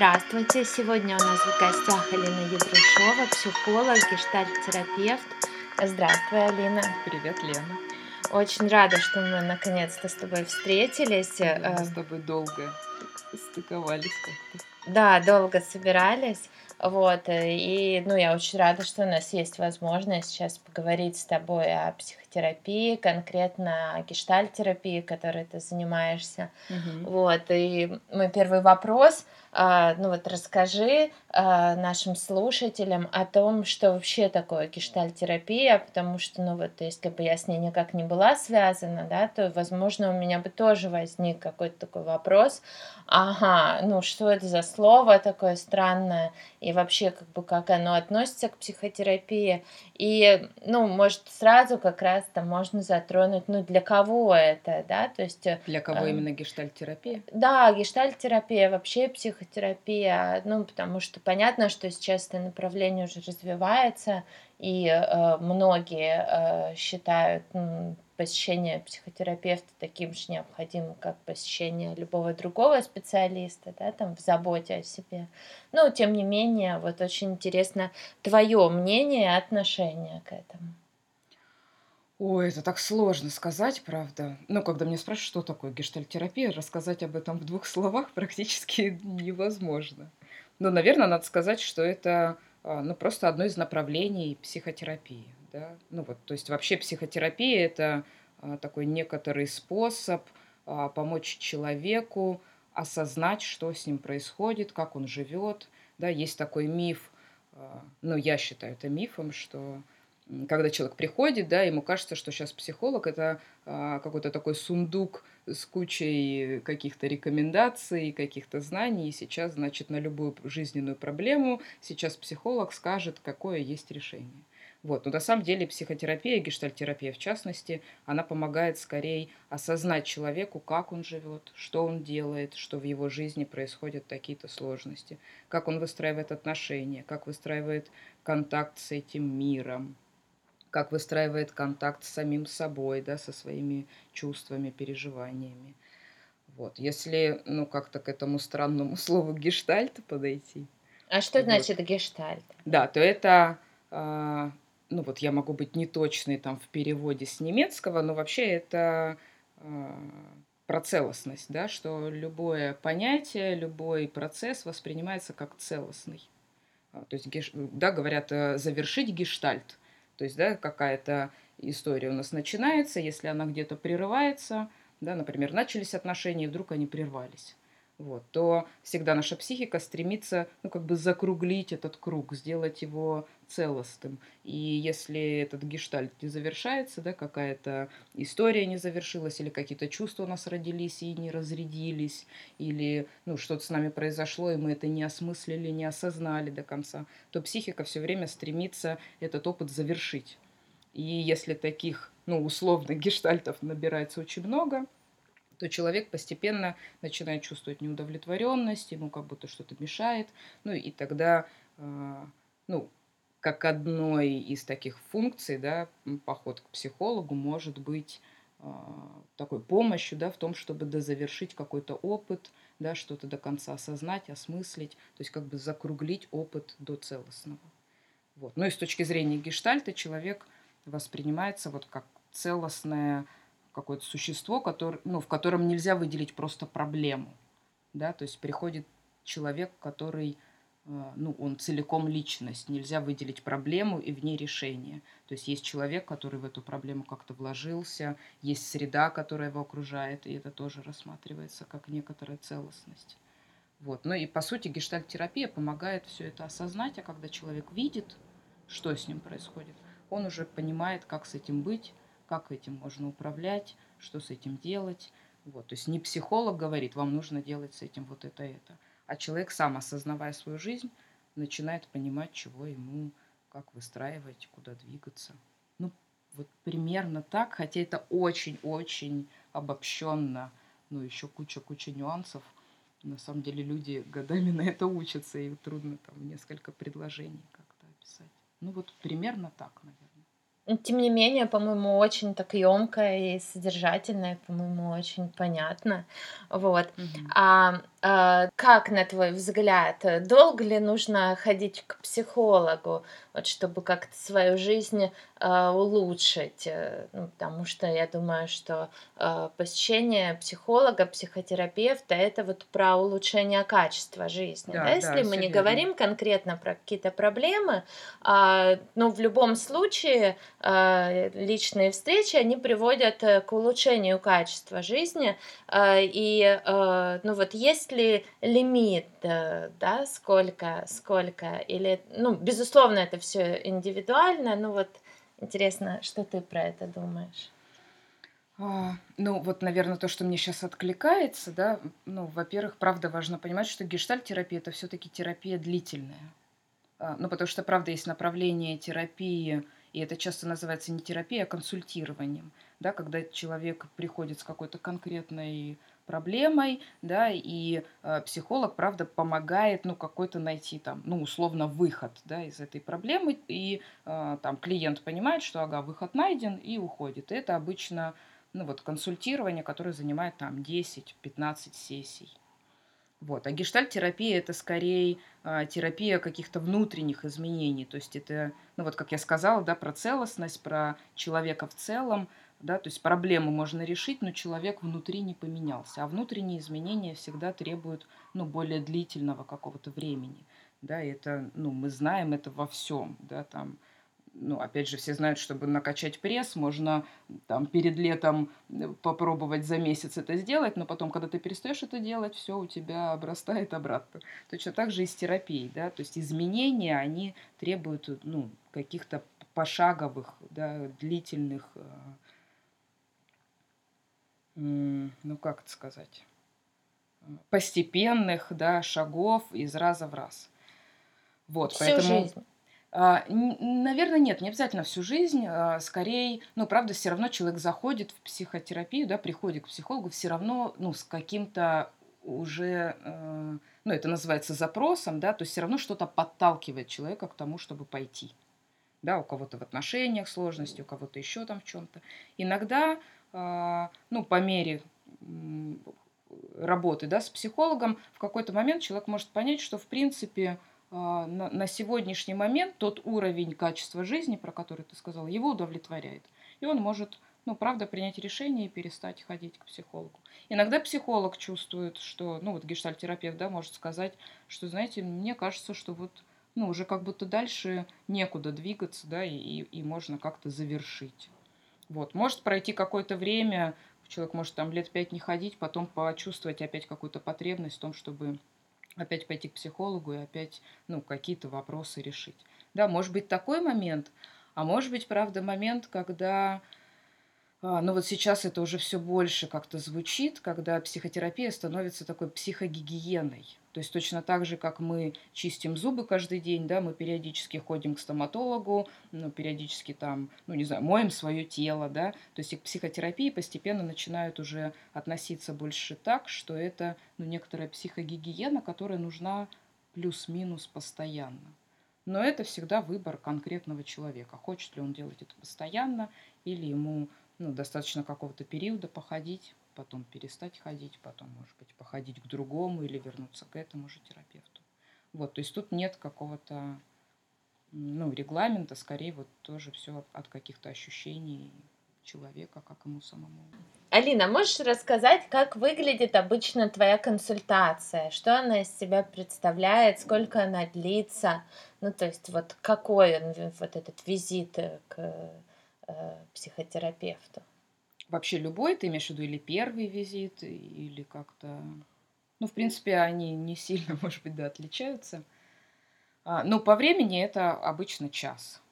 Здравствуйте! Сегодня у нас в гостях Алина Еврушова, психолог, гештальт-терапевт. Здравствуй, Алина. Привет, Лена. Очень рада, что мы наконец-то с тобой встретились. Мы с тобой долго стыковались как-то. Да, долго собирались. Вот, и, ну, я очень рада, что у нас есть возможность сейчас поговорить с тобой о психотерапии, конкретно о гештальтерапии, которой ты занимаешься. Мгм. Вот, и мой первый вопрос, а, ну вот расскажи а, нашим слушателям о том, что вообще такое гештальтерапия, потому что, ну вот, если бы я с ней никак не была связана, да, то, возможно, у меня бы тоже возник какой-то такой вопрос, ага, ну что это за слово такое странное, и вообще, как бы, как оно относится к психотерапии, и, ну, может, сразу как раз там можно затронуть, ну, для кого это, да, то есть... э, Для кого э, именно гештальт-терапия? да, гештальт-терапия, вообще психотерапия, ну, потому что понятно, что сейчас это направление уже развивается, и э, многие э, считают м, посещение психотерапевта таким же необходимым, как посещение любого другого специалиста, да, там, в заботе о себе. Но, тем не менее, вот очень интересно твое мнение и отношение к этому. Ой, это так сложно сказать, правда. Ну, когда меня спрашивают, что такое гештальт-терапия, рассказать об этом в двух словах практически невозможно. Но, наверное, надо сказать, что это а, ну, просто одно из направлений психотерапии. Да? Ну, вот, то есть вообще психотерапия– это а, такой некоторый способ а, помочь человеку осознать, что с ним происходит, как он живет. Да? Есть такой миф, ну, я считаю это мифом, что когда человек приходит, да, ему кажется, что сейчас психолог это а, какой-то такой сундук с кучей каких-то рекомендаций, каких-то знаний, и сейчас, значит, на любую жизненную проблему сейчас психолог скажет, какое есть решение. Вот. Но на самом деле психотерапия, гештальтерапия в частности, она помогает скорее осознать человеку, как он живет, что он делает, что в его жизни происходят такие-то сложности, как он выстраивает отношения, как выстраивает контакт с этим миром, как выстраивает контакт с самим собой, да, со своими чувствами, переживаниями. Вот. Если, ну, как-то к этому странному слову гештальт подойти, А что вот, значит гештальт? да, то это, а, ну, вот я могу быть неточной там в переводе с немецкого, но вообще это а, про целостность, да, что любое понятие, любой процесс воспринимается как целостный. А, То есть, да, говорят, э, завершить гештальт. То есть, да, какая-то история у нас начинается, если она где-то прерывается, да, например, начались отношения, и вдруг они прервались, вот, то всегда наша психика стремится, ну, как бы закруглить этот круг, сделать его целостным. И если этот гештальт не завершается, да, какая-то история не завершилась, или какие-то чувства у нас родились и не разрядились, или, ну, что-то с нами произошло, и мы это не осмыслили, не осознали до конца, то психика все время стремится этот опыт завершить. И если таких, ну, условно, гештальтов набирается очень много, то человек постепенно начинает чувствовать неудовлетворенность, ему как будто что-то мешает. Ну и тогда, а, ну, как одной из таких функций, да, поход к психологу может быть а, такой помощью, да, в том, чтобы дозавершить какой-то опыт, да, что-то до конца осознать, осмыслить, то есть как бы закруглить опыт до целостного. Вот. Ну и с точки зрения гештальта человек воспринимается вот как целостное какое-то существо, который, ну, в котором нельзя выделить просто проблему. Да? То есть приходит человек, который, э, ну, он целиком личность, нельзя выделить проблему и в ней решение. То есть есть человек, который в эту проблему как-то вложился, есть среда, которая его окружает, и это тоже рассматривается как некоторая целостность. Вот. Ну и по сути гештальт-терапия помогает все это осознать, а когда человек видит, что с ним происходит, он уже понимает, как с этим быть, как этим можно управлять, что с этим делать. Вот. То есть не психолог говорит, вам нужно делать с этим вот это, это, а человек сам, осознавая свою жизнь, начинает понимать, чего ему, как выстраивать, куда двигаться. Ну, вот примерно так, хотя это очень-очень обобщенно, ну, еще куча-куча нюансов. На самом деле люди годами на это учатся, и трудно там несколько предложений как-то описать. Ну, вот примерно так, наверное. Тем не менее, по-моему, очень так ёмко и содержательно, и, по-моему, очень понятно. Вот. А, а, как, на твой взгляд, э, долго ли нужно ходить к психологу, вот чтобы как-то свою жизнь, а, улучшить? Э, ну, потому что я думаю, что, а, посещение психолога, психотерапевта- это вот про улучшение качества жизни, да. Да, Если да, мы не верно. говорим конкретно про какие-то проблемы, а, но в любом случае, а, личные встречи, они приводят, э, к улучшению качества жизни. А, и, а, ну вот есть ли лимит, э, да, сколько сколько или ну, безусловно, это всё индивидуально, но вот интересно, что ты про это думаешь? А, ну, вот, наверно, то, что мне щас откликается, да, ну, во-первых, правда важно понимать, что гештальт-терапия- это всё-таки терапия длительная. А, ну, потому что, правда, есть направление терапии, и это часто называется не терапией, а консультированием, да, когда человек приходит с какой-то конкретной проблемой, да, и, а, психолог, правда, помогает, ну, какой-то найти там, ну, условно, выход, да, из этой проблемы. И, а, там клиент понимает, что, ага, выход найден, и уходит. Это обычно, ну, вот консультирование, которое занимает там 10-15 сессий. Вот. А гештальт-терапия- это скорей, а, терапия каких-то внутренних изменений. То есть это, ну, вот как я сказала, да, про целостность, про человека в целом, да. То есть проблему можно решить, но человек внутри не поменялся. А внутренние изменения всегда требуют, ну, более длительного какого-то времени, да. И это, ну, мы знаем это во всём, да, там. Ну, опять же, все знают, чтобы накачать пресс, можно, там, перед летом, м, попробовать за месяц это сделать, но потом, когда ты перестаешь это делать, всё у тебя обрастает обратно. Точно так же и с терапией, да. То есть изменения, они требуют, э, ну, каких-то пошаговых, да, длительных, м, ну, как это сказать, постепенных, да, шагов из раза в раз. Вот, Всю поэтому, жизнь. а, н наверно, нет, не обязательно всю жизнь. А, скорей, ну, правда, всё равно человек заходит в психотерапию, да, приходит к психологу всё равно, ну, с каким-то уже, э, ну, это называется запросом, да. То есть всё равно что-то подталкивает человека к тому, чтобы пойти. Да, у кого-то в отношениях сложности, у кого-то ещё там в чём-то. Иногда, ну, по мере, работы, да, с психологом, в какой-то момент человек может понять, что, в принципе, а, на сегодняшний момент тот уровень качества жизни, про который ты сказала, его удовлетворяет. И он может, ну, правда, принять решение и перестать ходить к психологу. Иногда психолог чувствует, что, ну, вот гештальт-терапевт, да, может сказать, что, знаете, мне кажется, что вот, ну, уже как будто дальше некуда двигаться, да, и и можно как-то завершить. Вот. Может пройти какое-то время, человек может там лет 5 не ходить, потом почувствовать опять какую-то потребность в том, чтобы опять пойти к психологу и опять, ну, какие-то вопросы решить. Да, может быть такой момент, а может быть, правда, момент, когда, а, ну, вот сейчас это уже всё больше как-то звучит, когда психотерапия становится такой психогигиеной. То есть точно так же, как мы чистим зубы каждый день, да, мы периодически ходим к стоматологу, ну, периодически там, ну, не знаю, моем своё тело, да. То есть и к психотерапии постепенно начинают уже относиться больше так, что это, ну, некоторая психогигиена, которая нужна плюс-минус постоянно. Но это всегда выбор конкретного человека. Хочет ли он делать это постоянно или ему, ну, достаточно какого-то периода походить, потом перестать ходить, потом, может быть, походить к другому или вернуться к этому же терапевту. Вот, то есть тут нет какого-то, ну, регламента, скорее вот тоже всё от каких-то ощущений человека, как ему самому. Алина, можешь рассказать, как выглядит обычно твоя консультация? Что она из себя представляет? Сколько она длится? Ну, то есть вот какой вот этот визит, к, э, психотерапевту? Вообще любой, ты имеешь в виду или 1 визит, или как-то Ну, в принципе, они не сильно, может быть, да, отличаются. А, ну, по времени это обычно час.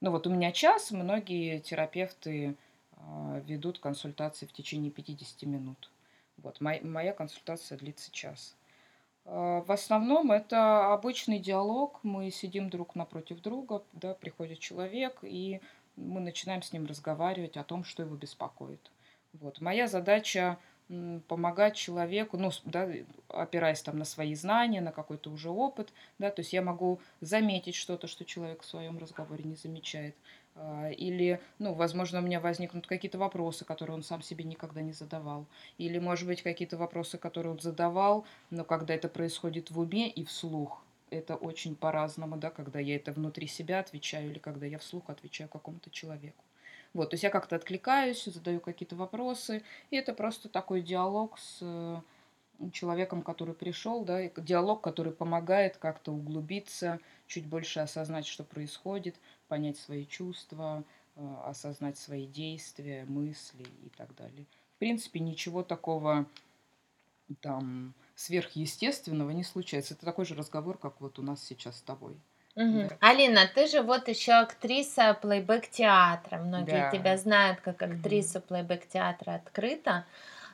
Ну, вот у меня час, многие терапевты, а, ведут консультации в течение 50 минут. Вот мой моя консультация длится час. А, в основном это обычный диалог. Мы сидим друг напротив друга, да, приходит человек, и мы начинаем с ним разговаривать о том, что его беспокоит. Вот. Моя задача, помогать человеку, ну, да, опираясь там на свои знания, на какой-то уже опыт, да. То есть я могу заметить что-то, что человек в своём разговоре не замечает. а, или, ну, возможно, у меня возникнут какие-то вопросы, которые он сам себе никогда не задавал. Или, может быть, какие-то вопросы, которые он задавал, но когда это происходит в уме и вслух, это очень по-разному, да, когда я это внутри себя отвечаю или когда я вслух отвечаю какому-то человеку. Вот, то есть я как-то откликаюсь, задаю какие-то вопросы, и это просто такой диалог с э, человеком, который пришел, да, диалог, который помогает как-то углубиться, чуть больше осознать, что происходит, понять свои чувства, э, осознать свои действия, мысли и так далее. В принципе, ничего такого там сверхъестественного не случается. Это такой же разговор, как вот у нас сейчас с тобой. Мгм. Да. Алина, ты же вот еще актриса плейбэк театра. Многие тебя знают как актрису плейбэк театра открыто.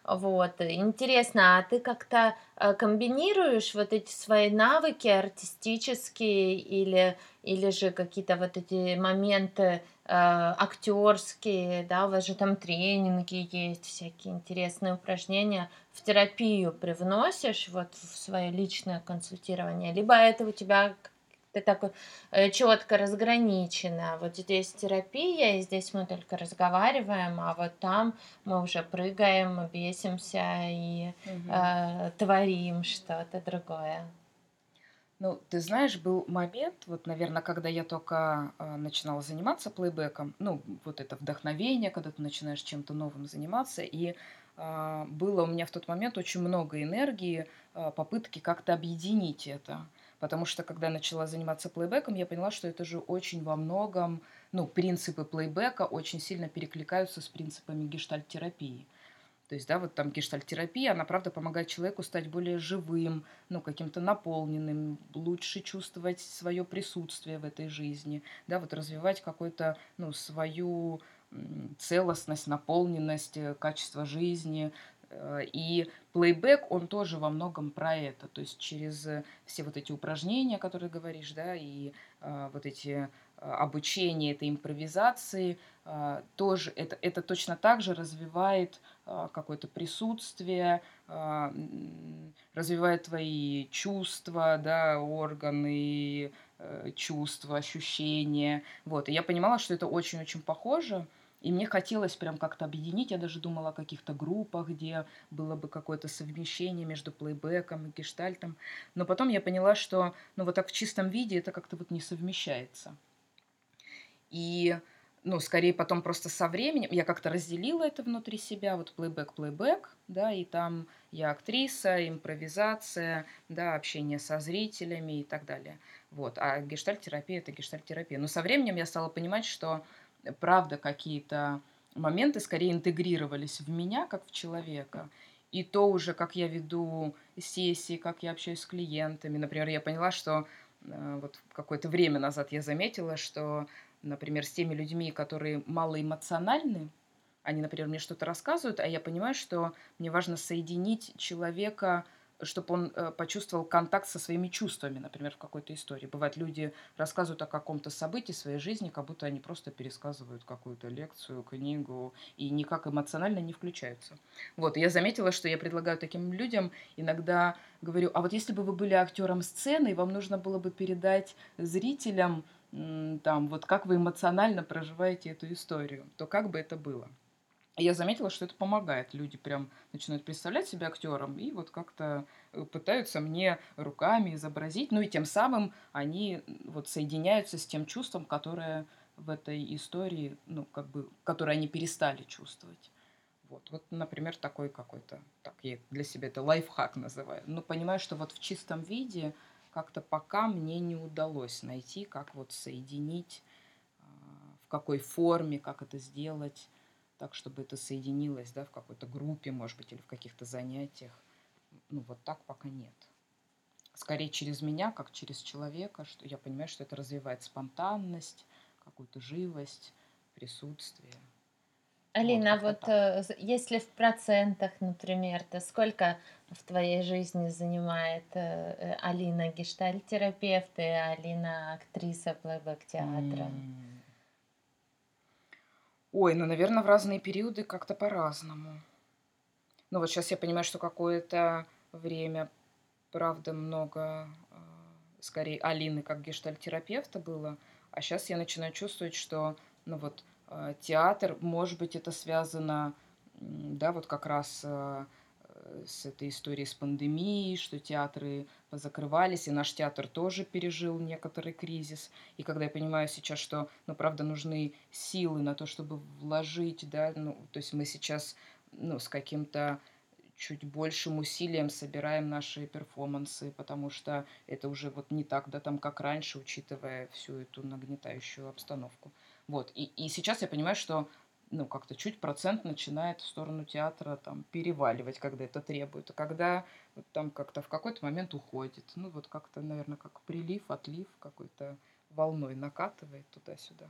Вот. Интересно, а ты как-то э, комбинируешь вот эти свои навыки артистические или, или же какие-то вот эти моменты актерские, да, у вас же там тренинги есть, всякие интересные упражнения, в терапию привносишь вот в свое личное консультирование, либо это у тебя ты так э, четко разграничено. Вот здесь терапия, и здесь мы только разговариваем, а вот там мы уже прыгаем, бесимся и угу. э, творим что-то другое. Ну, ты знаешь, был момент, вот, наверное, когда я только э, начинала заниматься плейбеком, ну, вот это вдохновение, когда ты начинаешь чем-то новым заниматься, и э, было у меня в тот момент очень много энергии, э, попытки как-то объединить это. Потому что, когда начала заниматься плейбеком, я поняла, что это же очень во многом, ну, принципы плейбека очень сильно перекликаются с принципами гештальт-терапии. То есть, да, вот там гештальт-терапия, она, правда, помогает человеку стать более живым, ну, каким-то наполненным, лучше чувствовать свое присутствие в этой жизни, да, вот развивать какую-то, ну, свою целостность, наполненность, э, качество жизни, Э, и плейбэк, он тоже во многом про это. То есть через э, все вот эти упражнения, которые говоришь, да, и вот эти обучения этой импровизации, э, тоже это, это точно так же развивает э, какое-то присутствие, э, развивает твои чувства, да, органы, э, чувства, ощущения. Вот. И я понимала, что это очень-очень похоже. И мне хотелось прям как-то объединить. Я даже думала о каких-то группах, где было бы какое-то совмещение между плейбеком и гештальтом. Но потом я поняла, что ну вот так в чистом виде это как-то вот не совмещается. И ну, скорее потом просто со временем, я как-то разделила это внутри себя, вот плейбэк-плейбэк, да, и там я актриса, импровизация, да, общение со зрителями и так далее. Вот, а гештальт-терапия – это гештальт-терапия. Но со временем я стала понимать, что правда какие-то моменты скорее интегрировались в меня, как в человека. И то уже, как я веду сессии, как я общаюсь с клиентами. Например, я поняла, что э, вот какое-то время назад я заметила, что, например, с теми людьми, которые малоэмоциональны, они, например, мне что-то рассказывают, а я понимаю, что мне важно соединить человека чтобы он э, почувствовал контакт со своими чувствами, например, в какой-то истории. Бывает, люди рассказывают о каком-то событии своей жизни, как будто они просто пересказывают какую-то лекцию, книгу, и никак эмоционально не включаются. Вот, я заметила, что я предлагаю таким людям иногда говорю, а вот если бы вы были актером сцены, вам нужно было бы передать зрителям, там, вот как вы эмоционально проживаете эту историю, то как бы это было? я заметила, что это помогает. Люди прям начинают представлять себя актером и вот как-то э, пытаются мне руками изобразить. Ну и тем самым они вот соединяются с тем чувством, которое в этой истории, ну, как бы, которое они перестали чувствовать. Вот, вот, например, такой какой-то, так, я для себя это лайфхак называю. Но понимаю, что вот в чистом виде как-то пока мне не удалось найти, как вот соединить, а, в какой форме, как это сделать так, чтобы это соединилось, да, в какой-то группе, может быть, или в каких-то занятиях. Ну, вот так пока нет. Скорее через меня, как через человека, что я понимаю, что это развивает спонтанность, какую-то живость, присутствие. Алина, вот, вот э, если в процентах, например, то сколько в твоей жизни занимает э, Алина гештальтерапевт и Алина актриса плейбэк-театра? Mm. Ой, ну, наверное, в разные периоды как-то по-разному. Ну, вот сейчас я понимаю, что какое-то время, правда, много, э, скорее, Алины как гештальтерапевта было, а сейчас я начинаю чувствовать, что ну вот театр, может быть, это связано, да, вот как раз э, с этой историей с пандемией, что театры позакрывались, и наш театр тоже пережил некоторый кризис. И когда я понимаю сейчас, что, ну, правда, нужны силы на то, чтобы вложить, да, ну, то есть мы сейчас, ну, с каким-то чуть большим усилием собираем наши перформансы, потому что это уже вот не так, да, там, как раньше, учитывая всю эту нагнетающую обстановку. Вот, и, и сейчас я понимаю, что ну, как-то чуть процент начинает в сторону театра там переваливать, когда это требует, а когда вот, там как-то в какой-то момент уходит. Ну, вот как-то, наверное, как прилив, отлив какой-то волной накатывает туда-сюда.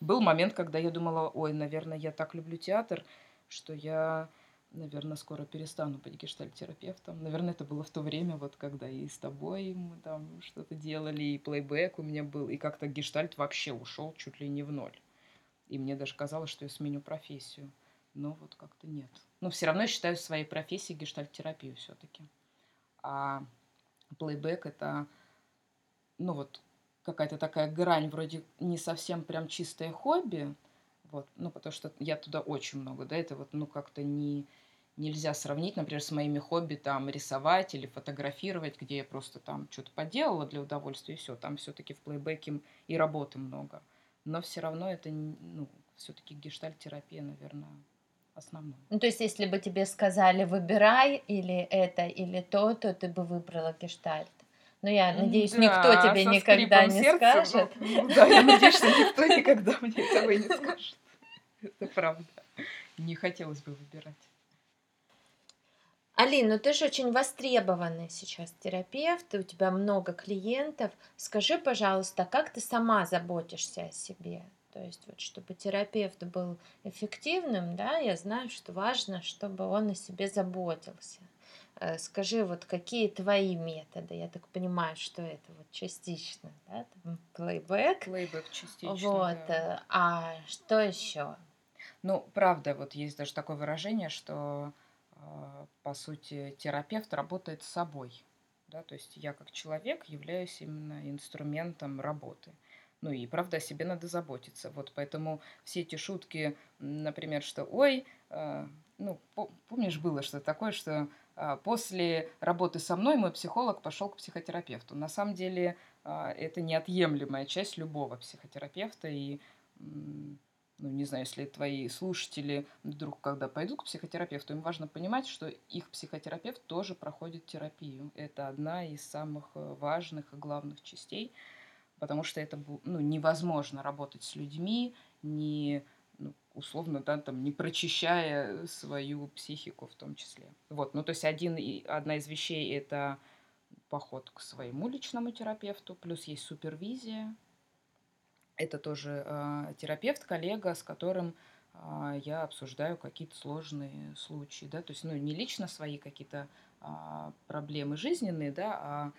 Был момент, когда я думала, ой, наверное, я так люблю театр, что я, наверное, скоро перестану быть гештальтерапевтом. Наверное, это было в то время, вот когда и с тобой мы там что-то делали, и плейбэк у меня был, и как-то гештальт вообще ушел чуть ли не в ноль. И мне даже казалось, что я сменю профессию. Но вот как-то нет. Но все равно я считаю своей профессией гештальт-терапию все-таки. А плейбэк это, ну вот, какая-то такая грань, вроде не совсем прям чистое хобби, вот, ну, потому что я туда очень много, да, это вот, ну, как-то не, нельзя сравнить, например, с моими хобби, там, рисовать или фотографировать, где я просто там что-то поделала для удовольствия, и все, там все-таки в плейбеке и работы много но все равно это, ну, все-таки гештальт-терапия, наверное, основное. Ну, то есть, если бы тебе сказали, выбирай или это, или то, то ты бы выбрала гештальт. Но я надеюсь, да, никто тебе никогда не сердца, скажет. Ну, да, я надеюсь, что никто никогда мне этого не скажет. Это правда. Не хотелось бы выбирать. Алин, ну ты же очень востребованный сейчас терапевт, у тебя много клиентов. Скажи, пожалуйста, как ты сама заботишься о себе? То есть вот чтобы терапевт был эффективным, да, я знаю, что важно, чтобы он о себе заботился. Э, скажи, вот какие твои методы? Я так понимаю, что это вот частично, да, там плейбэк. Плейбэк частично. Вот, да. Э, а что еще? Ну, правда, вот есть даже такое выражение, что а, по сути, терапевт работает с собой. Да? То есть я как человек являюсь именно инструментом работы. Ну и правда о себе надо заботиться. Вот поэтому все эти шутки, например, что ой, э, ну помнишь было что такое, что э, после работы со мной мой психолог пошел к психотерапевту. На самом деле э, это неотъемлемая часть любого психотерапевта и ну, не знаю, если твои слушатели вдруг, когда пойдут к психотерапевту, им важно понимать, что их психотерапевт тоже проходит терапию. Это одна из самых э, важных и главных частей, потому что это ну, невозможно работать с людьми, не условно, да, там, не прочищая свою психику в том числе. Вот, ну, то есть один, одна из вещей – это поход к своему личному терапевту, плюс есть супервизия, это тоже э, терапевт, коллега, с которым э, я обсуждаю какие-то сложные случаи, да, то есть, ну, не лично свои какие-то э, проблемы жизненные, да, а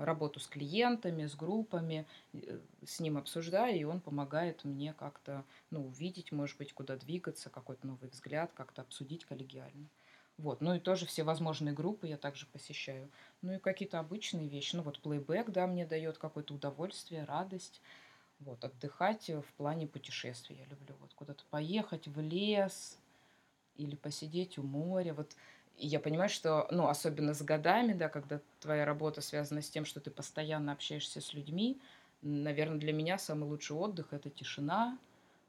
работу с клиентами, с группами, э, с ним обсуждаю, и он помогает мне как-то, ну, увидеть, может быть, куда двигаться, какой-то новый взгляд, как-то обсудить коллегиально. Вот, ну и тоже все возможные группы я также посещаю. Ну и какие-то обычные вещи. Ну вот плейбэк, да, мне дает какое-то удовольствие, радость. Вот, отдыхать в плане путешествий я люблю. Вот куда-то поехать в лес или посидеть у моря. Вот и я понимаю, что, ну, особенно с годами, да, когда твоя работа связана с тем, что ты постоянно общаешься с людьми, наверное, для меня самый лучший отдых – это тишина,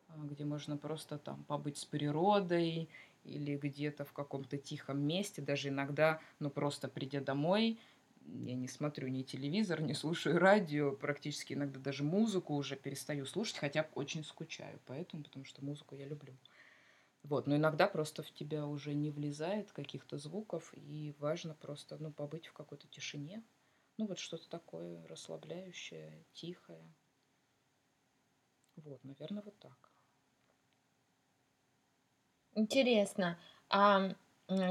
а, где можно просто там побыть с природой или где-то в каком-то тихом месте, даже иногда, ну, просто придя домой – я не смотрю ни телевизор, не слушаю радио, практически иногда даже музыку уже перестаю слушать, хотя очень скучаю поэтому, потому что музыку я люблю. Вот, но иногда просто в тебя уже не влезает каких-то звуков, и важно просто, ну, побыть в какой-то тишине. Ну, вот что-то такое расслабляющее, тихое. Вот, наверное, вот так. Интересно. А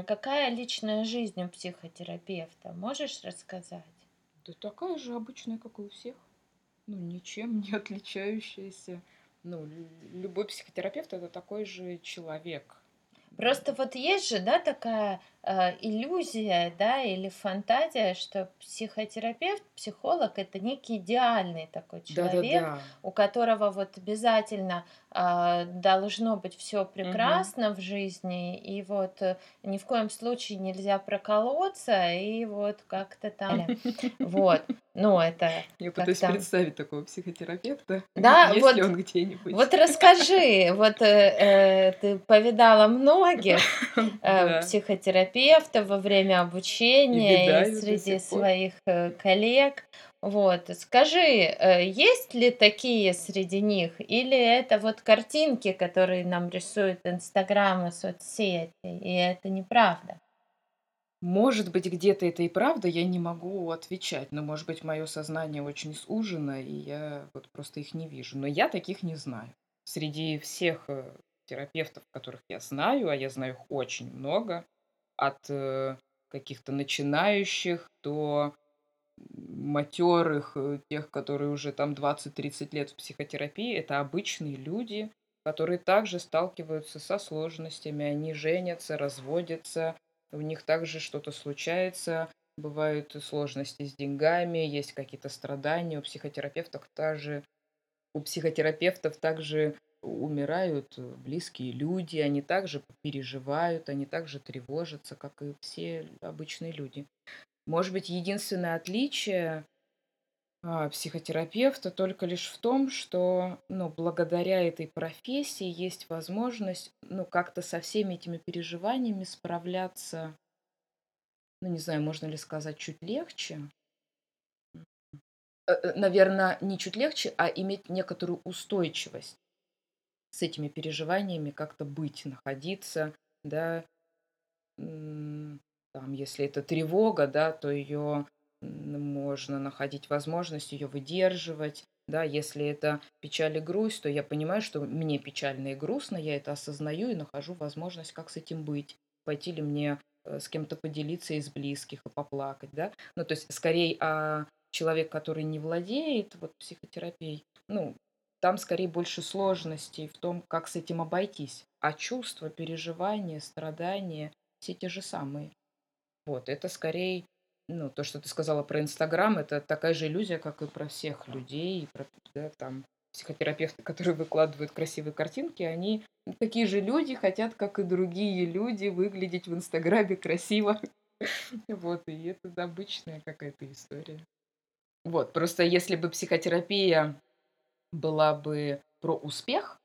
Какая личная жизнь у психотерапевта? Можешь рассказать? Да такая же обычная, как и у всех. Ну, ничем не отличающаяся. Ну, любой психотерапевт это такой же человек. Просто вот есть же, да, такая иллюзия, да, или фантазия, что психотерапевт, психолог- это некий идеальный такой человек, Да-да-да. у которого вот обязательно, а, должно быть Мгм. прекрасно в жизни, и вот, э, ни в коем случае нельзя проколоться, и вот как-то там Вот. Ну, это Я пытаюсь как-то представить такого психотерапевта. Да, Есть ли вот он где-нибудь? вот расскажи, вот, э, э, ты повидала многих, э, Да. Психотерапевтов во время И обучения и до среди своих, э, коллег. Вот. Скажи, э, есть ли такие среди них, или это вот картинки, которые нам рисует "Инстаграм" и соцсети, и это неправда? Может быть, где-то это и правда, я не могу отвечать. Но, может быть, моё сознание очень сужено, и я вот просто их не вижу. Но я таких не знаю. Среди всех, э, терапевтов, которых я знаю, а я знаю их очень много, от, э, каких-то начинающих до матёрых, э, тех, которые уже там 20-30 лет в психотерапии. Это обычные люди, которые также сталкиваются со сложностями. Они женятся, разводятся, у них также что-то случается, бывают сложности с деньгами, есть какие-то страдания. У психотерапевтов также у психотерапевтов также умирают близкие люди, они также переживают, они также тревожатся, как и все обычные люди. Может быть, единственное отличие, а, психотерапевта только лишь в том, что, ну, благодаря этой профессии есть возможность, ну, как-то со всеми этими переживаниями справляться ну, не знаю, можно ли сказать, чуть легче. Э, э, наверно, не чуть легче, а иметь некоторую устойчивость с этими переживаниями как-то быть, находиться, да. Там, если это тревога, да, то м, можно находить возможность её выдерживать. Да, если это печаль и грусть, то я понимаю, что мне печально и грустно, я это осознаю и нахожу возможность, как с этим быть. Пойти ли мне, э, с кем-то поделиться из близких и поплакать, да. Ну, то есть, скорей, а, человек, который не владеет вот психотерапией, ну, там скорее больше сложностей в том, как с этим обойтись. А чувства, переживания, страдания все те же самые. Вот это скорей, ну, то, что ты сказала про "Инстаграм"- это такая же иллюзия, как и про всех людей, и про, да, там психотерапевты, которые выкладывают красивые картинки, они такие же люди, хотят, как и другие люди, выглядеть в "Инстаграме" красиво. Вот, и это обычная какая-то история. Вот, просто если бы психотерапия была бы про успех,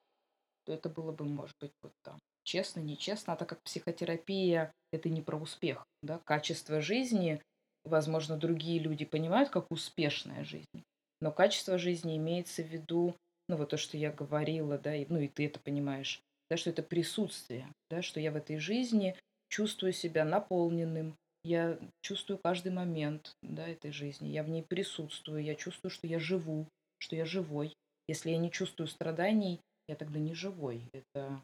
то это было бы, может быть, вот там честно, нечестно. А так как психотерапия- это не про успех, да, качество жизни, возможно, другие люди понимают как успешная жизнь, но качество жизни имеется в виду, ну, вот то, что я говорила, да, и, ну, и ты это понимаешь, да, что это присутствие, да, что я в этой жизни чувствую себя наполненным, я чувствую каждый момент, да, этой жизни, я в ней присутствую, я чувствую, что я живу, что я живой. Если я не чувствую страданий, я тогда не живой. Это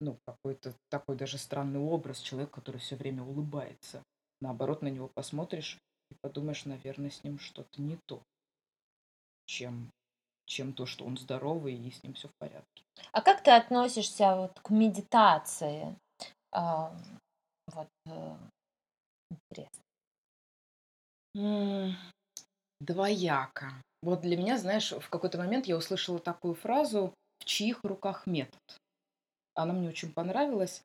ну, какой-то такой даже странный образ человека, который всё время улыбается. Наоборот, на него посмотришь и подумаешь: "Наверно, с ним что-то не то" чем чем то, что он здоровый и с ним всё в порядке. А как ты относишься вот к медитации? Ам, вот, э, интересно. Двояко. Вот для меня, знаешь, в какой-то момент я услышала такую фразу: "В чьих руках метод?" Она мне очень понравилась,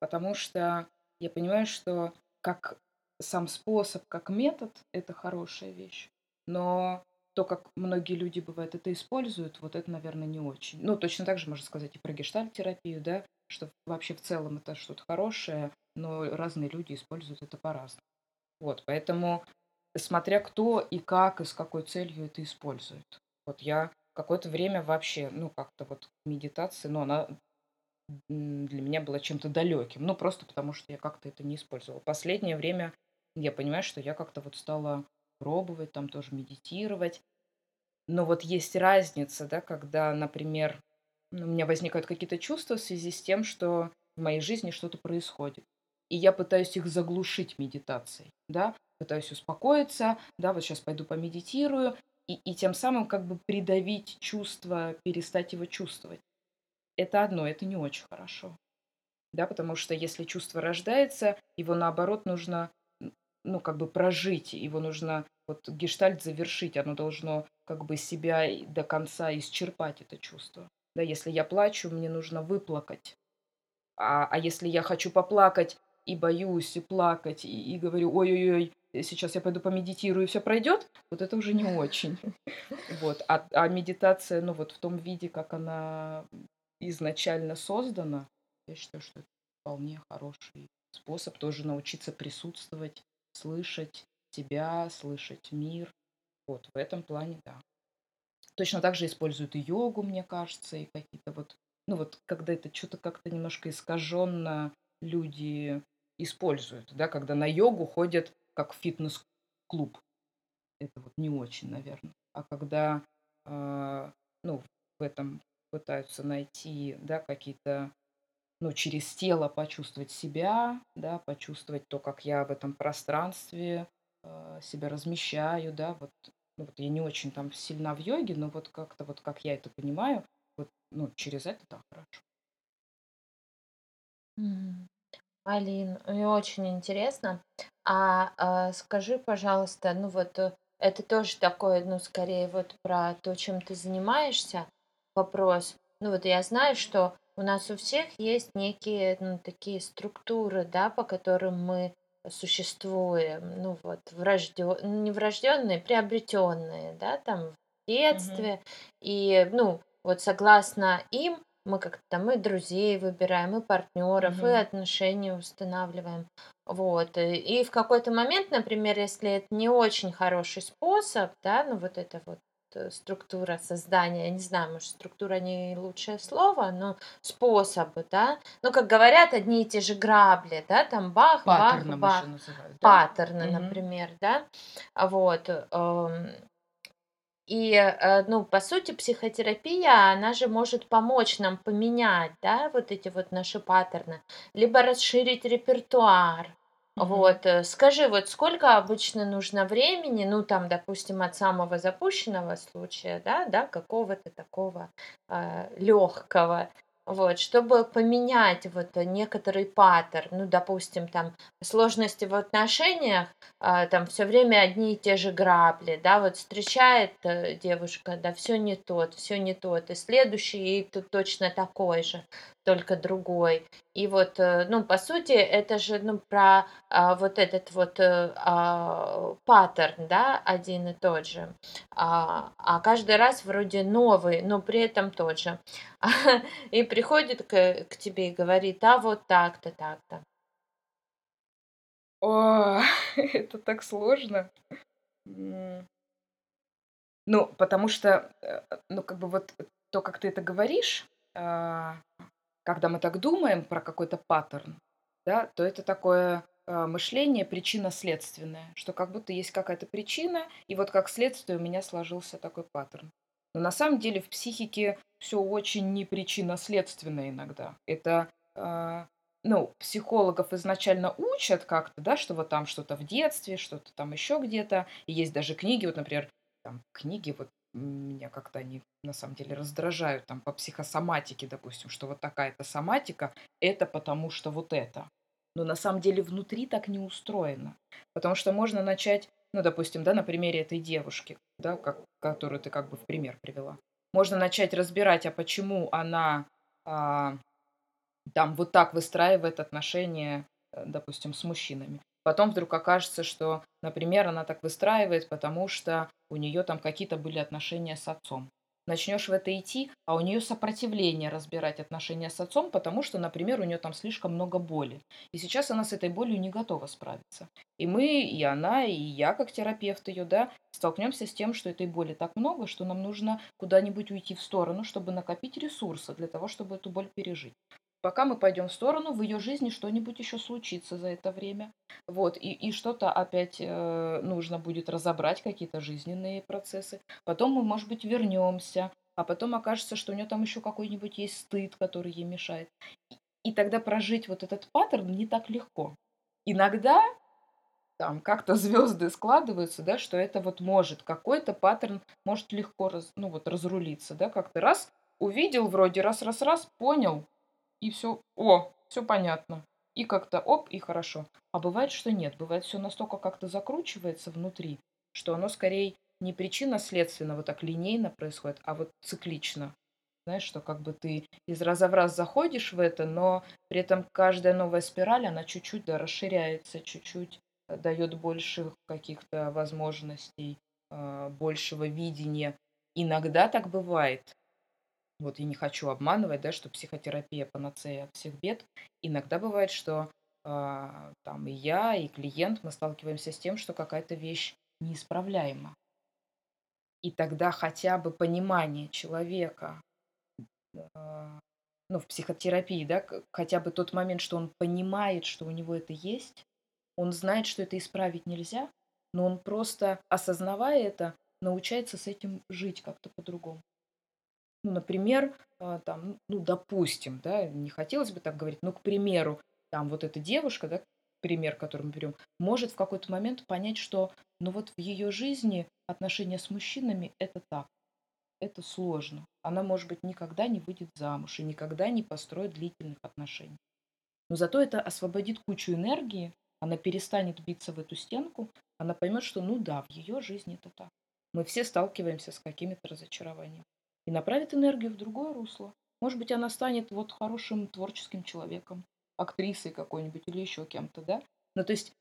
потому что я понимаю, что как сам способ, как метод- это хорошая вещь, но то, как многие люди, бывает, это используют, вот это, наверно, не очень. Ну, точно так же можно сказать и про гештальт-терапию, да, что вообще в целом это что-то хорошее, но разные люди используют это по-разному. Вот, поэтому смотря кто и как, и с какой целью это использует. Вот я какое-то время вообще, ну, как-то вот медитация, ну, она, для меня была чем-то далёким, ну, просто потому что я как-то это не использовала. Последнее время я понимаю, что я как-то вот стала пробовать там тоже медитировать. Но вот есть разница, да, когда, например, ну, у меня возникают какие-то чувства в связи с тем, что в моей жизни что-то происходит, и я пытаюсь их заглушить медитацией, да. Пытаюсь успокоиться, да, вот щас пойду помедитирую, и и тем самым как бы придавить чувство, перестать его чувствовать. Это одно, это не очень хорошо. Да, потому что если чувство рождается, его наоборот нужно, ну, как бы прожить, его нужно вот гештальт завершить, оно должно как бы себя до конца исчерпать, это чувство. Да, если я плачу, мне нужно выплакать. А, а если я хочу поплакать и боюсь и плакать, и, и говорю, ой-ой-ой, сейчас я пойду помедитирую, и все пройдет, вот это уже не очень. Вот. А, а медитация, ну вот в том виде, как она изначально создана, я считаю, что это вполне хороший способ тоже научиться присутствовать, слышать себя, слышать мир. Вот в этом плане, да. Точно так же используют и йогу, мне кажется, и какие-то вот, ну вот, когда это что-то как-то немножко искаженно люди используют, да, когда на йогу ходят как фитнес-клуб. Это вот не очень, наверное. А когда, э, ну, в этом пытаются найти, да, какие-то, ну, через тело почувствовать себя, да, почувствовать то, как я в этом пространстве э, себя размещаю, да, вот, ну, вот я не очень там сильна в йоге, но вот как-то вот как я это понимаю, вот, ну, через это, да, хорошо. Мгм. Алин, мне очень интересно. А, а, скажи, пожалуйста, ну вот э, это тоже такое, ну, скорее вот про то, чем ты занимаешься, вопрос. Ну вот я знаю, что у нас у всех есть некие, ну, такие структуры, да, по которым мы существуем, ну вот, врожден... не врожденные, приобретенные, да, там в детстве. И, ну, вот согласно им мы как-то там и друзей выбираем, и партнеров, и Мгм. отношения устанавливаем. Вот. э, И в какой-то момент, например, если это не очень хороший способ, да, ну вот это вот э, структура создания, я не знаю, может, структура не лучшее слово, но способы, да, ну, как говорят, одни и те же грабли, да, там бах, бах, Паттерном еще бах, называют, да? паттерны, Мгм. например, да, вот, эм, и, э, ну, по сути, психотерапия, она же может помочь нам поменять, да, вот эти вот наши паттерны, либо расширить репертуар. Вот, э, скажи, вот сколько обычно нужно времени, ну, там, допустим, от самого запущенного случая, да, да, какого-то такого легкого, вот, чтобы поменять вот некоторый паттерн, ну, допустим, там, сложности в отношениях, а, там все время одни и те же грабли, да, вот встречает э, девушка, да, все не тот, все не тот, и следующий и тут точно такой же, только другой. И вот, э, ну, по сути, это же, ну, про а, вот этот вот э, а, паттерн, да, один и тот же, а, а каждый раз вроде новый, но при этом тот же. И приходит к, к тебе и говорит, а вот так-то, так-то. О, это так сложно. Ну, потому что, э, ну, как бы вот то, как ты это говоришь, а, когда мы так думаем про какой-то паттерн, да, то это такое а, мышление причинно-следственное, что как будто есть какая-то причина, и вот как следствие у меня сложился такой паттерн. Но на самом деле в психике все очень не причинно-следственно иногда. Это, а, ну, психологов изначально учат как-то, да, что вот там что-то в детстве, что-то там еще где-то. И есть даже книги, вот, например, там книги вот меня как-то они на самом деле раздражают там по психосоматике, допустим, что вот такая-то соматика, это потому что вот это. Но на самом деле внутри так не устроено. Потому что можно начать, ну, допустим, да, на примере этой девушки, да, как, которую ты как бы в пример привела. Можно начать разбирать, а почему она а, там вот так выстраивает отношения, э, допустим, с мужчинами. Потом вдруг окажется, что, например, она так выстраивает, потому что у нее там какие-то были отношения с отцом. Начнешь в это идти, а у нее сопротивление разбирать отношения с отцом, потому что, например, у нее там слишком много боли. И сейчас она с этой болью не готова справиться. И мы, и она, и я, как терапевт ее, да, столкнемся с тем, что этой боли так много, что нам нужно куда-нибудь уйти в сторону, чтобы накопить ресурсы для того, чтобы эту боль пережить. Пока мы пойдем в сторону, в ее жизни что-нибудь еще случится за это время. Вот, и, и что-то опять э, нужно будет разобрать, какие-то жизненные процессы. Потом мы, может быть, вернемся, а потом окажется, что у нее там еще какой-нибудь есть стыд, который ей мешает. И, и тогда прожить вот этот паттерн не так легко. Иногда там как-то звезды складываются, да, что это вот может, какой-то паттерн может легко раз, ну вот разрулиться, да, как-то раз увидел вроде, раз-раз-раз, понял, и все. О! все понятно. И как-то оп, и хорошо. А бывает, что нет. Бывает, все настолько как-то закручивается внутри, что оно скорее не причинно-следственно вот так линейно происходит, а вот циклично. Знаешь, что как бы ты из раза в раз заходишь в это, но при этом каждая новая спираль, она чуть-чуть да, расширяется, чуть-чуть э, дает больше каких-то возможностей, а, большего видения. Иногда так бывает. Вот я не хочу обманывать, да, что психотерапия панацея от всех бед. Иногда бывает, что а, там и я, и клиент, мы сталкиваемся с тем, что какая-то вещь неисправляема. И тогда хотя бы понимание человека, а, ну, в психотерапии, да, хотя бы тот момент, что он понимает, что у него это есть, он знает, что это исправить нельзя, но он просто, осознавая это, научается с этим жить как-то по-другому. Ну, например, а, там, ну, допустим, да, не хотелось бы так говорить, но, к примеру, там вот эта девушка, да, пример, который мы берем, может в какой-то момент понять, что, ну вот в ее жизни отношения с мужчинами это так, это сложно. Она, может быть, никогда не выйдет замуж и никогда не построит длительных отношений. Но зато это освободит кучу энергии, она перестанет биться в эту стенку, она поймет, что ну да, в ее жизни это так. Мы все сталкиваемся с какими-то разочарованиями. И направит энергию в другое русло. Может быть, она станет вот хорошим творческим человеком, актрисой какой-нибудь или еще кем-то, да? Ну, то есть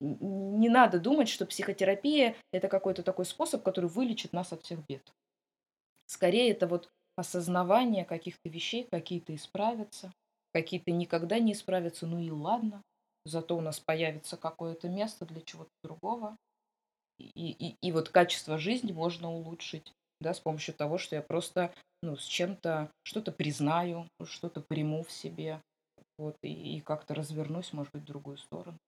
не надо думать, что психотерапия – это какой-то такой способ, который вылечит нас от всех бед. Скорее, это вот осознавание каких-то вещей, какие-то исправятся, какие-то никогда не исправятся, ну и ладно. Зато у нас появится какое-то место для чего-то другого. И, и, и вот качество жизни можно улучшить, да, с помощью того, что я просто, ну, с чем-то, что-то признаю, что-то приму в себе, вот, и, и как-то развернусь, может быть, в другую сторону.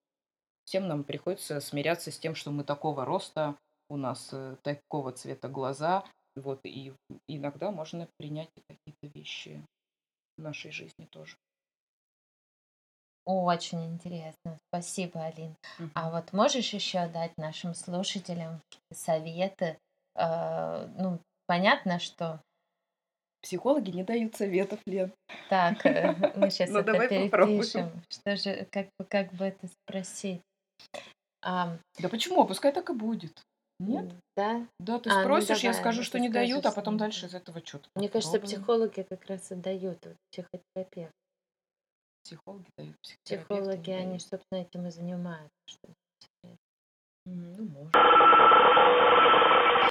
Всем нам приходится смиряться с тем, что мы такого роста, у нас э, такого цвета глаза, вот, и иногда можно принять какие-то вещи в нашей жизни тоже. Очень интересно. Спасибо, Алин. А вот можешь еще дать нашим слушателям советы? Э, ну, понятно, что Психологи не дают советов, Лен. так, э, мы сейчас Ну, это давай попробуем. перепишем. Что же, как бы, как бы это спросить? Да почему? Пускай так и будет. Нет? да? Да, ты А, ну спросишь, я скажу, ну что не дают, а потом что дальше из этого что-то Мне кажется, психологи как раз и дают, вот, психотерапевт. Психологи дают, Психологи, они, собственно, этим и занимаются. что Ну, может.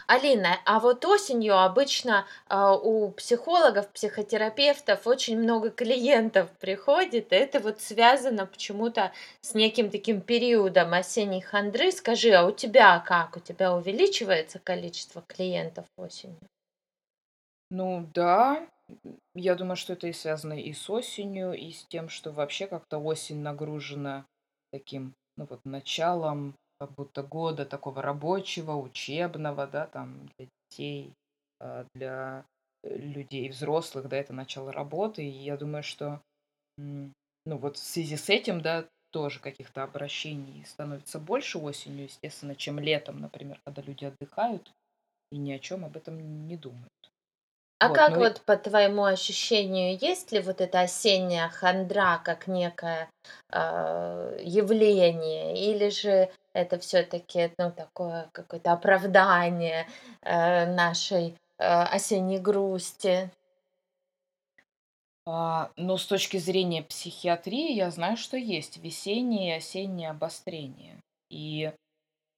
Алина, а вот осенью обычно а, у психологов, психотерапевтов очень много клиентов приходит, и это вот связано почему-то с неким таким периодом осенней хандры. Скажи, а у тебя как? У тебя увеличивается количество клиентов осенью? Ну да, я думаю, что это и связано и с осенью, и с тем, что вообще как-то осень нагружена таким, ну вот, началом как будто года такого рабочего, учебного, да, там для детей, а, для э, людей взрослых, да, это начало работы. И я думаю, что, ну вот в связи с этим, да, тоже каких-то обращений становится больше осенью, естественно, чем летом, например, когда люди отдыхают и ни о чем об этом не думают. А Вот, как ну вот по твоему ощущению, есть ли вот эта осенняя хандра как некое а, явление, или же это все-таки ну, такое какое-то оправдание э, нашей э, осенней грусти? А, но с точки зрения психиатрии я знаю, что есть весеннее и осеннее обострение. И,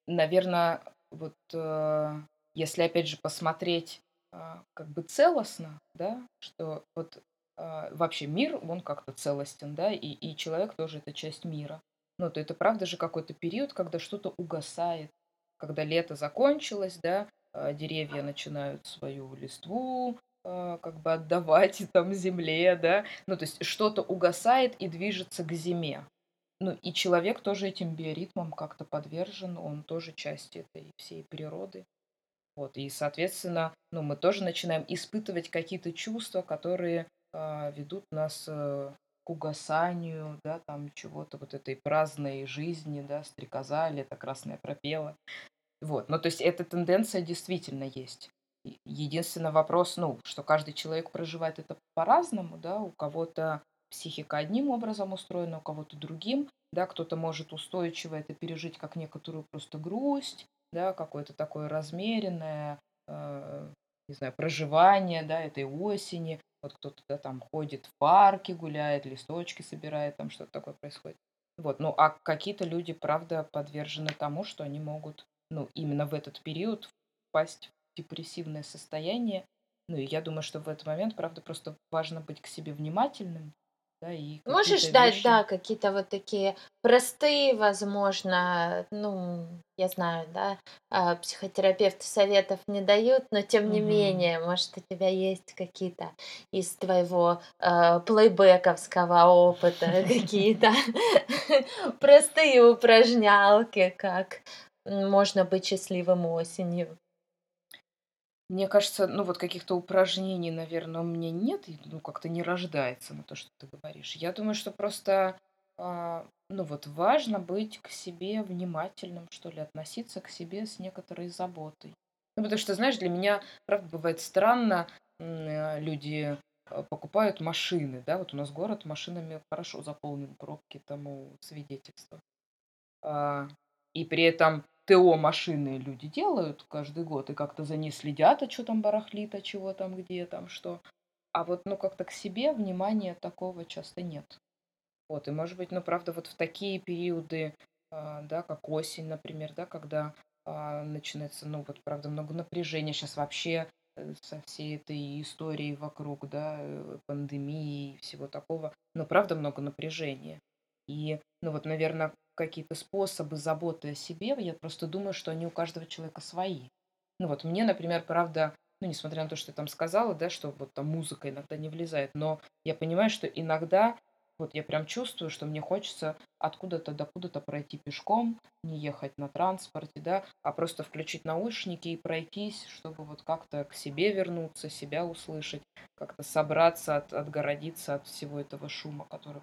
наверное, вот э, если опять же посмотреть а, как бы целостно, да, что вот а, вообще мир, он как-то целостен, да, и, и человек тоже это часть мира. Ну, то это правда же какой-то период, когда что-то угасает, когда лето закончилось, да, а, деревья начинают свою листву а, как бы отдавать там земле, да, ну, то есть что-то угасает и движется к зиме. Ну, и человек тоже этим биоритмом как-то подвержен, он тоже часть этой всей природы. Вот, и, соответственно, ну, мы тоже начинаем испытывать какие-то чувства, которые а, ведут нас э, угасанию, да, там чего-то вот этой праздной жизни, да, стрекоза, лето красное пропела. Вот, ну, то есть эта тенденция действительно есть. Единственный вопрос, ну, что каждый человек проживает это по-разному, да, у кого-то психика одним образом устроена, у кого-то другим, да, кто-то может устойчиво это пережить как некоторую просто грусть, да, какое-то такое размеренное, э, не знаю, проживание, да, этой осени. Вот кто-то да, там ходит в парке, гуляет, листочки собирает, там что-то такое происходит. Вот, ну, а какие-то люди, правда, подвержены тому, что они могут, ну, именно в этот период впасть в депрессивное состояние. Ну, и я думаю, что в этот момент, правда, просто важно быть к себе внимательным, да, и Можешь дать, вещи да, какие-то вот такие простые, возможно, ну, я знаю, да, а, психотерапевты советов не дают, но тем не Мгм. менее, может, у тебя есть какие-то из твоего э, плейбековского опыта какие-то простые упражнялки, как можно быть счастливым осенью. Мне кажется, ну, вот каких-то упражнений, наверное, у меня нет, и, ну, как-то не рождается на то, что ты говоришь. Я думаю, что просто, а, ну, вот важно быть к себе внимательным, что ли, относиться к себе с некоторой заботой. Ну, потому что, знаешь, для меня, правда, бывает странно, э, люди э, покупают машины, да, вот у нас город машинами хорошо заполнен, пробки тому свидетельство. А, и при этом ТО машины люди делают каждый год и как-то за ней следят, а чё там барахлит, а чего там, где там, что. А вот, ну, как-то к себе внимания такого часто нет. Вот, и, может быть, ну, правда, вот в такие периоды, а, да, как осень, например, да, когда а, начинается, ну, вот, правда, много напряжения. Сейчас вообще э, со всей этой историей вокруг, да, э, пандемии и всего такого, ну, правда, много напряжения. И, ну, вот, наверное, какие-то способы заботы о себе, я просто думаю, что они у каждого человека свои. Ну, вот мне, например, правда, ну, несмотря на то, что я там сказала, да, что вот там музыка иногда не влезает, но я понимаю, что иногда вот я прям чувствую, что мне хочется откуда-то до куда-то пройти пешком, не ехать на транспорте, да, а просто включить наушники и пройтись, чтобы вот как-то к себе вернуться, себя услышать, как-то собраться, от, отгородиться от всего этого шума, который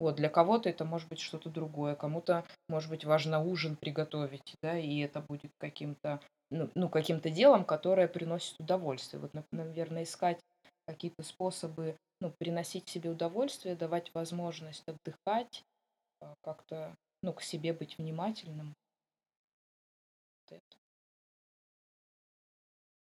вот, для кого-то это может быть что-то другое, кому-то, может быть, важно ужин приготовить, да, и это будет каким-то, ну, ну, каким-то делом, которое приносит удовольствие. Вот, наверное, искать какие-то способы, ну, приносить себе удовольствие, давать возможность отдыхать, а, как-то, ну, к себе быть внимательным. Вот это.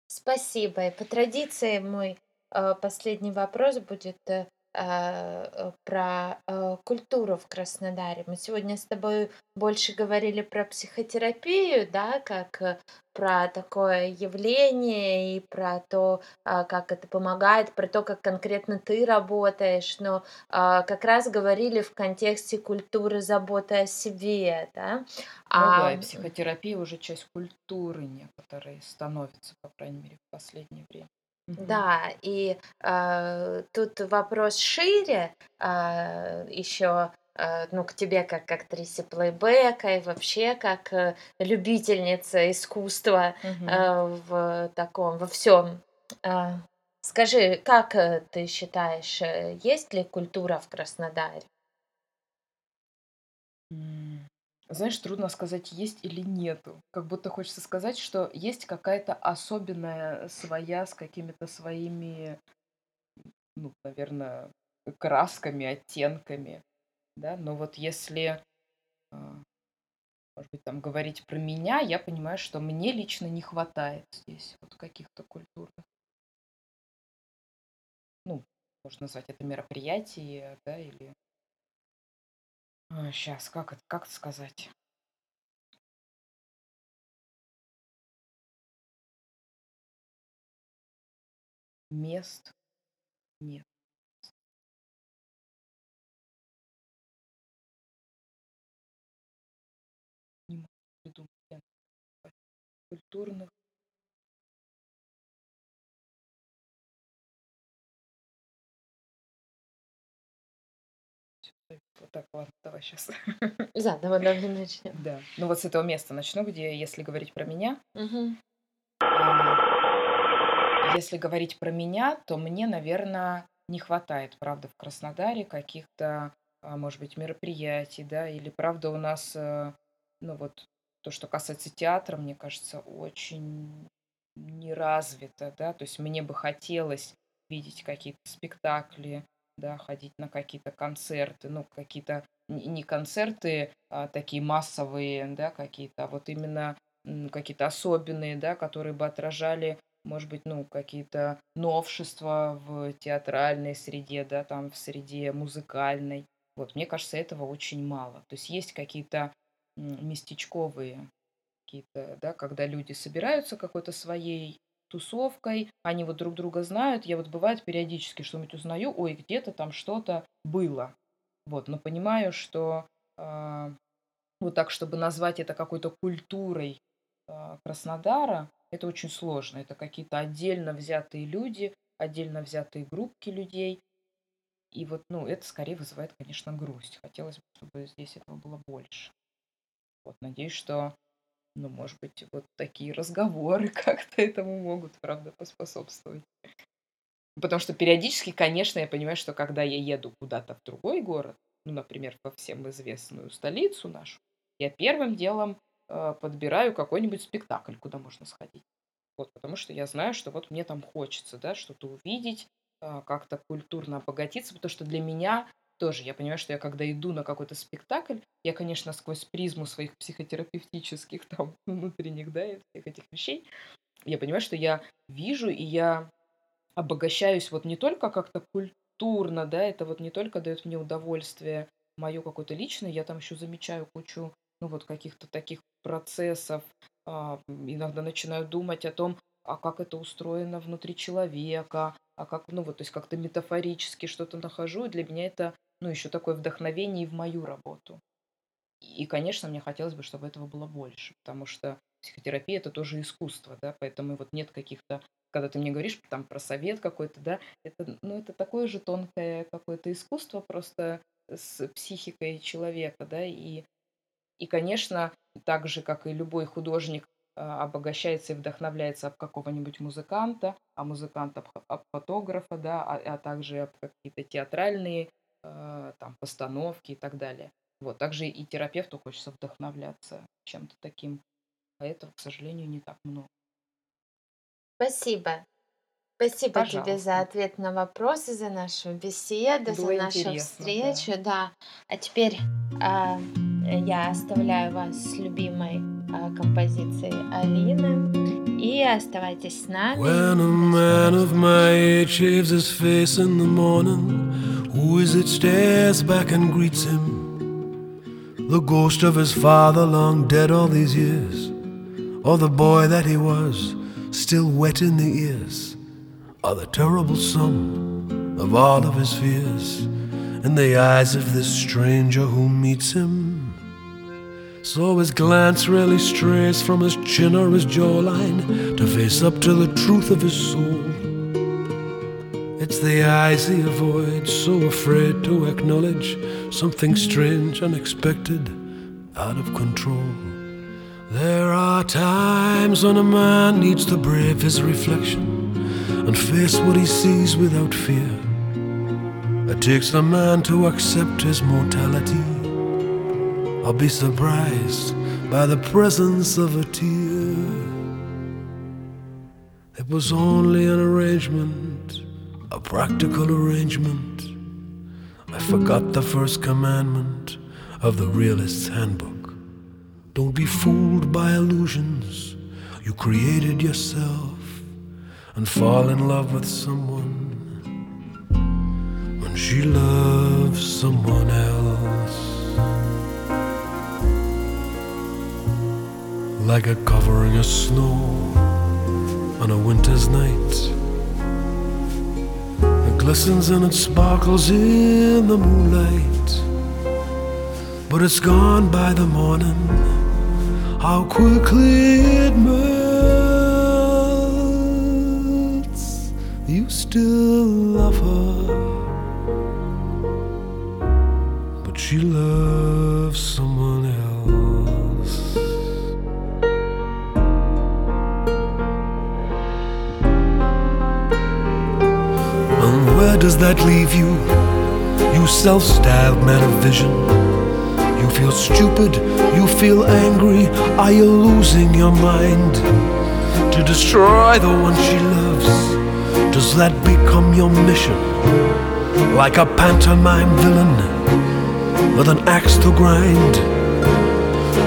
Спасибо. И по традиции мой э, последний вопрос будет э, про э, культуру в Краснодаре. Мы сегодня с тобой больше говорили про психотерапию, да, как э, про такое явление и про то, а, как это помогает, про то, как конкретно ты работаешь, но а, как раз говорили в контексте культуры заботы о себе, да. Ну да, и А психотерапия уже часть культуры некоторой становится, по крайней мере, в последнее время. Да, и, а, тут вопрос шире, а, еще, а, ну, к тебе как к актрисе плейбека и вообще как, э, любительнице искусства, Мгм. а, в таком, во всем. А, скажи, как, э, ты считаешь, э, есть ли культура в Краснодаре? М, знаешь, трудно сказать, есть или нету. Как будто хочется сказать, что есть какая-то особенная своя с какими-то своими, ну, наверно, красками, оттенками, да. Но вот если, а, может быть, там говорить про меня, я понимаю, что мне лично не хватает здесь вот каких-то культурных, ну, можно назвать это мероприятие, да, или, сейчас как это как это сказать? Мест нет, не могу придумать культурных Вот так, ладно, давай сейчас. Заново давай начнем. Да. Ну вот с этого места начну, где, если говорить про меня. А, если говорить про меня, то мне, наверно, не хватает, правда, в Краснодаре каких-то, а, может быть, мероприятий, да, или правда у нас, э, ну вот то, что касается театра, мне кажется, очень не развито, да. То есть мне бы хотелось видеть какие-то спектакли, да, ходить на какие-то концерты, ну, какие-то не концерты а такие массовые, да, какие-то, а вот именно какие-то особенные, да, которые бы отражали, может быть, ну, какие-то новшества в театральной среде, да, там, в среде музыкальной. Вот, мне кажется, этого очень мало. То есть есть какие-то местечковые какие-то, да, когда люди собираются какой-то своей тусовкой, они вот друг друга знают. Я вот бывает периодически что-нибудь узнаю, ой, где-то там что-то было. Вот, но понимаю, что э, вот так, чтобы назвать это какой-то культурой э, Краснодара, это очень сложно. Это какие-то отдельно взятые люди, отдельно взятые группки людей. И вот, ну, это скорее вызывает, конечно, грусть. Хотелось бы, чтобы здесь этого было больше. Вот, надеюсь, что, ну, может быть, вот такие разговоры как-то этому могут, правда, поспособствовать. Потому что периодически, конечно, я понимаю, что когда я еду куда-то в другой город, ну, например, во всем известную столицу нашу, я первым делом э, подбираю какой-нибудь спектакль, куда можно сходить. Вот, потому что я знаю, что вот мне там хочется, да, что-то увидеть, э, как-то культурно обогатиться, потому что для меня тоже, я понимаю, что я когда иду на какой-то спектакль, я, конечно, сквозь призму своих психотерапевтических там внутренних, да, и всех этих вещей, я понимаю, что я вижу, и я обогащаюсь вот не только как-то культурно, да, это вот не только дает мне удовольствие мое какое-то личное, я там еще замечаю кучу, ну вот каких-то таких процессов, а, иногда начинаю думать о том, а как это устроено внутри человека, а как, ну вот, то есть как-то метафорически что-то нахожу, и для меня это, ну, еще такое вдохновение и в мою работу. И, конечно, мне хотелось бы, чтобы этого было больше, потому что психотерапия это тоже искусство, да, поэтому вот нет каких-то когда ты мне говоришь там про совет какой-то, да, это, ну, это такое же тонкое какое-то искусство просто с психикой человека, да, и, и, конечно, так же, как и любой художник, обогащается и вдохновляется об какого-нибудь музыканта, а музыканта об, об фотографа, да, а, а также об какие-то театральные э, там постановки и так далее. Вот, также и терапевту хочется вдохновляться чем-то таким, а этого, к сожалению, не так много. Спасибо. Спасибо тебе за ответ на вопросы, за нашу беседу, за нашу встречу, да. А теперь а, я оставляю вас с любимой а, композицией Алины. И оставайтесь с нами. When a man of my age shaves his face in the morning, who is it stares back and greets him? The ghost of his father, long dead all these years, or the boy that he was still wet in the ears, are the terrible sum of all of his fears in the eyes of this stranger who meets him. So his glance rarely strays from his chin or his jawline to face up to the truth of his soul. It's the eyes he avoids, so afraid to acknowledge something strange, unexpected, out of control. There are times when a man needs to brave his reflection and face what he sees without fear. It takes a man to accept his mortality or be surprised by the presence of a tear. It was only an arrangement, a practical arrangement. I forgot the first commandment of the realist's handbook. Don't be fooled by illusions you created yourself and fall in love with someone when she loves someone else. Like a covering of snow on a winter's night. It glistens and it sparkles in the moonlight. But it's gone by the morning how quickly it melts. You still love her, but she loves does that leave you, you self styled man of vision? You feel stupid, you feel angry. Are you losing your mind to destroy the one she loves? Does that become your mission? like a pantomime villain with an axe to grind.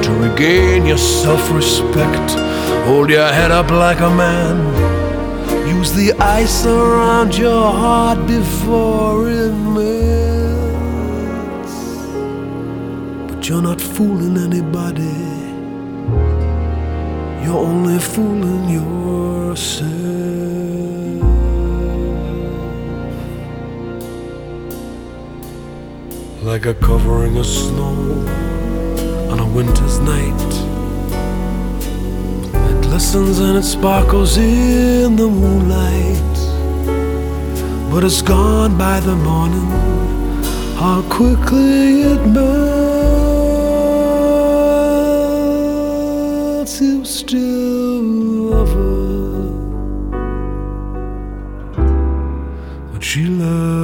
To regain your self respect, hold your head up like a man. Use the ice around your heart before it melts. But you're not fooling anybody, you're only fooling yourself. like a covering of snow on a winter's night glistens and it sparkles in the moonlight. But it's gone by the morning, how quickly it melts, you still.